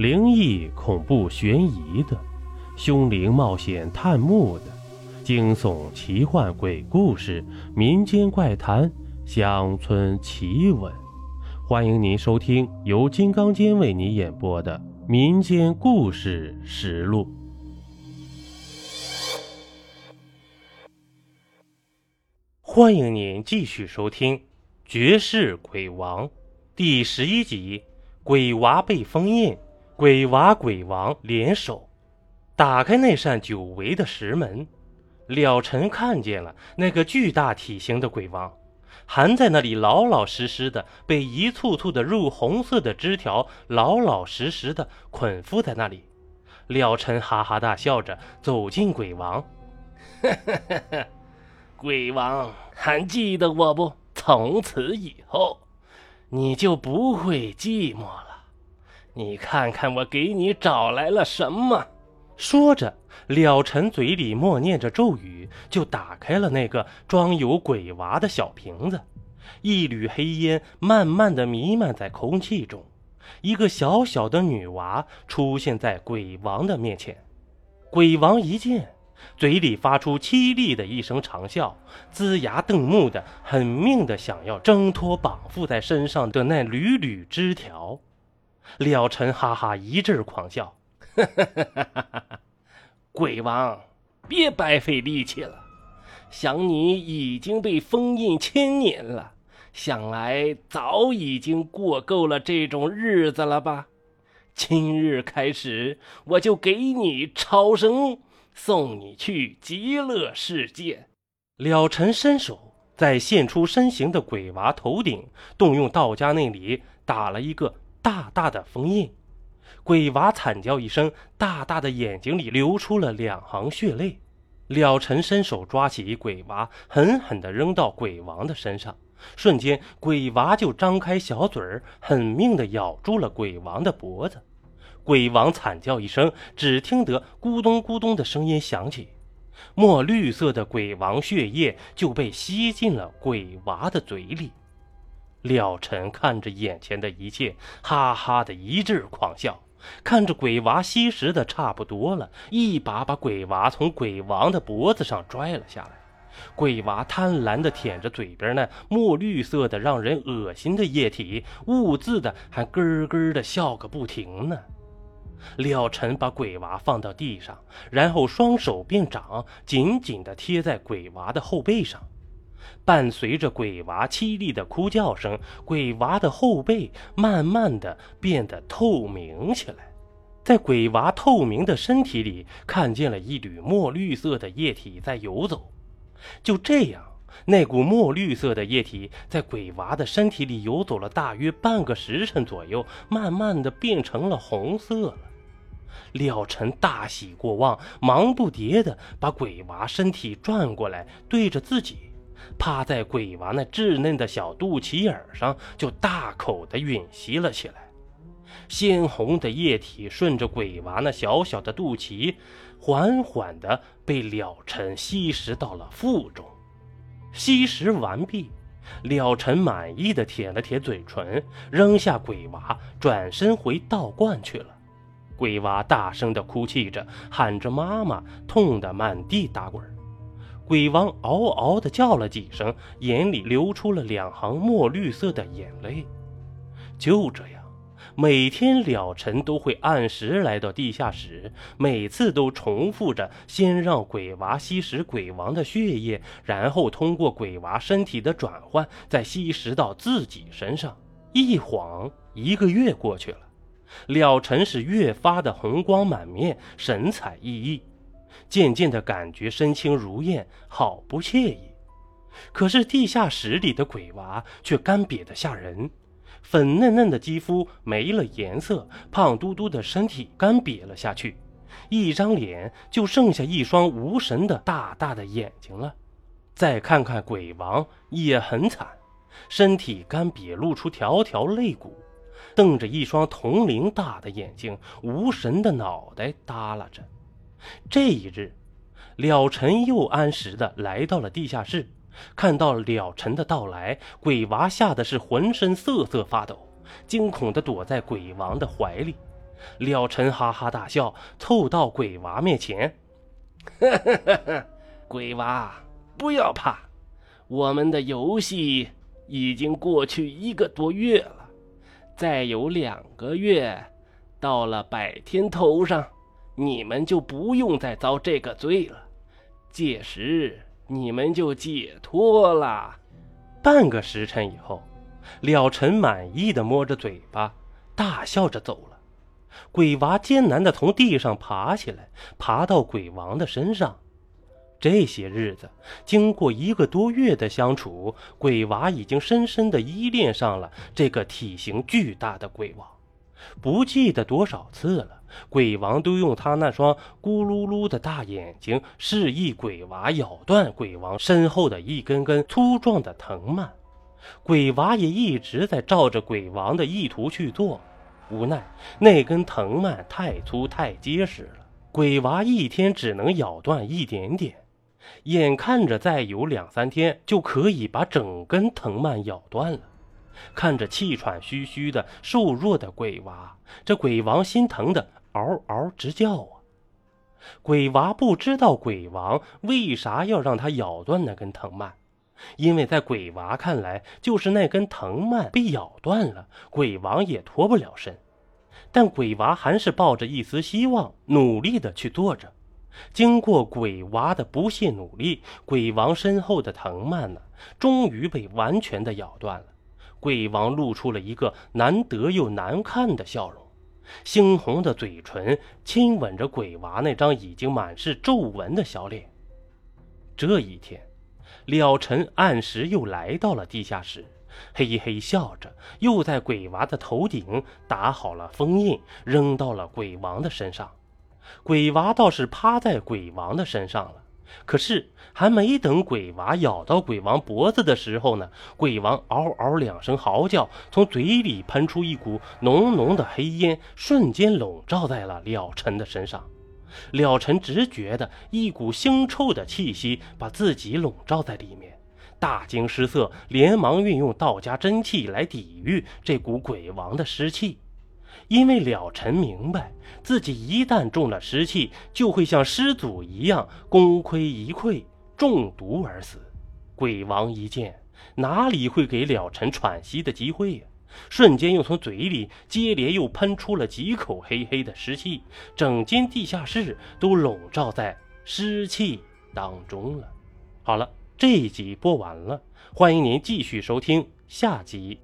灵异、恐怖、悬疑的，凶灵冒险探墓的，惊悚、奇幻、鬼故事、民间怪谈、乡村奇闻。欢迎您收听由金刚间为你演播的《民间故事实录》。欢迎您继续收听《绝世鬼王》第十一集：鬼娃被封印。鬼娃、鬼王联手，打开那扇久违的石门。了尘看见了那个巨大体型的鬼王，还在那里老老实实的，被一簇簇的入红色的枝条老老实实的捆缚在那里。了尘哈哈大笑着走进鬼王，鬼王还记得我不？从此以后，你就不会寂寞了。你看看我给你找来了什么？说着，了尘嘴里默念着咒语，就打开了那个装有鬼娃的小瓶子。一缕黑烟慢慢的弥漫在空气中，一个小小的女娃出现在鬼王的面前。鬼王一见，嘴里发出凄厉的一声长啸，龇牙瞪目的，狠命的想要挣脱绑缚在身上的那缕缕枝条。了尘哈哈一阵狂笑，鬼王，别白费力气了。想你已经被封印千年了，想来早已经过够了这种日子了吧？今日开始，我就给你超生，送你去极乐世界。了尘伸手在现出身形的鬼娃头顶动用道家内力打了一个。大大的封印，鬼娃惨叫一声，大大的眼睛里流出了两行血泪。了尘伸手抓起鬼娃，狠狠地扔到鬼王的身上，瞬间，鬼娃就张开小嘴儿，狠命地咬住了鬼王的脖子。鬼王惨叫一声，只听得咕咚咕咚的声音响起，墨绿色的鬼王血液就被吸进了鬼娃的嘴里。了尘看着眼前的一切，哈哈的一阵狂笑。看着鬼娃吸食的差不多了，一把把鬼娃从鬼王的脖子上拽了下来。鬼娃贪婪的舔着嘴边那墨绿色的、让人恶心的液体，兀自的还咯咯的笑个不停呢。了尘把鬼娃放到地上，然后双手变掌，紧紧地贴在鬼娃的后背上。伴随着鬼娃凄厉的哭叫声，鬼娃的后背慢慢的变得透明起来，在鬼娃透明的身体里，看见了一缕墨绿色的液体在游走。就这样，那股墨绿色的液体在鬼娃的身体里游走了大约半个时辰左右，慢慢的变成了红色了。了尘大喜过望，忙不迭的把鬼娃身体转过来，对着自己。趴在鬼娃那稚嫩的小肚脐眼上，就大口的吮吸了起来。鲜红的液体顺着鬼娃那小小的肚脐，缓缓的被了尘吸食到了腹中。吸食完毕，了尘满意的舔了舔嘴唇，扔下鬼娃，转身回道观去了。鬼娃大声的哭泣着，喊着妈妈，痛得满地打滚。鬼王嗷嗷地叫了几声，眼里流出了两行墨绿色的眼泪。就这样，每天了尘都会按时来到地下室，每次都重复着：先让鬼娃吸食鬼王的血液，然后通过鬼娃身体的转换，再吸食到自己身上。一晃一个月过去了，了尘是越发的红光满面，神采奕奕。渐渐的感觉身轻如燕，好不惬意。可是地下室里的鬼娃却干瘪的吓人，粉嫩嫩的肌肤没了颜色，胖嘟嘟的身体干瘪了下去，一张脸就剩下一双无神的大大的眼睛了。再看看鬼王也很惨，身体干瘪，露出条条肋骨，瞪着一双铜铃大的眼睛，无神的脑袋耷拉着。这一日，了尘又按时的来到了地下室。看到了尘的到来，鬼娃吓得是浑身瑟瑟发抖，惊恐的躲在鬼王的怀里。了尘哈哈大笑，凑到鬼娃面前：“ 鬼娃，不要怕，我们的游戏已经过去一个多月了，再有两个月，到了百天头上，你们就不用再遭这个罪了。届时你们就解脱了。”半个时辰以后，了尘满意的摸着嘴巴，大笑着走了。鬼娃艰难的从地上爬起来，爬到鬼王的身上。这些日子，经过一个多月的相处，鬼娃已经深深的依恋上了这个体型巨大的鬼王。不记得多少次了，鬼王都用他那双咕噜噜的大眼睛示意鬼娃咬断鬼王身后的一根根粗壮的藤蔓。鬼娃也一直在照着鬼王的意图去做。无奈那根藤蔓太粗太结实了，鬼娃一天只能咬断一点点。眼看着再有两三天就可以把整根藤蔓咬断了，看着气喘吁吁的瘦弱的鬼娃，这鬼王心疼的嗷嗷直叫啊！鬼娃不知道鬼王为啥要让他咬断那根藤蔓，因为在鬼娃看来，就是那根藤蔓被咬断了，鬼王也脱不了身。但鬼娃还是抱着一丝希望，努力的去做着。经过鬼娃的不懈努力，鬼王身后的藤蔓呢，终于被完全的咬断了。鬼王露出了一个难得又难看的笑容，猩红的嘴唇亲吻着鬼娃那张已经满是皱纹的小脸。这一天。了尘按时又来到了地下室，嘿嘿笑着，又在鬼娃的头顶打好了封印，扔到了鬼王的身上。鬼娃倒是趴在鬼王的身上了，可是还没等鬼娃咬到鬼王脖子的时候呢，鬼王嗷嗷两声嚎叫，从嘴里喷出一股浓浓的黑烟，瞬间笼罩在了了尘的身上。了尘只觉得一股腥臭的气息把自己笼罩在里面，大惊失色，连忙运用道家真气来抵御这股鬼王的湿气。因为了尘明白，自己一旦中了湿气，就会像师祖一样功亏一篑，中毒而死。鬼王一见，哪里会给了尘喘息的机会呀？瞬间又从嘴里接连又喷出了几口黑黑的湿气，整间地下室都笼罩在湿气当中了。好了，这一集播完了，欢迎您继续收听下集。